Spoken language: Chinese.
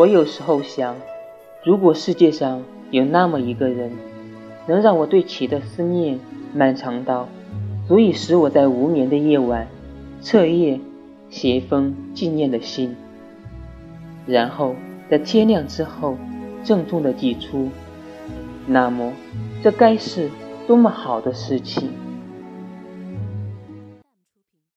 我有时候想如果世界上有那么一个人能让我对其的思念漫长到足以使我在无眠的夜晚彻夜写一封纪念的信然后在天亮之后郑重的寄出那么这该是多么好的事情。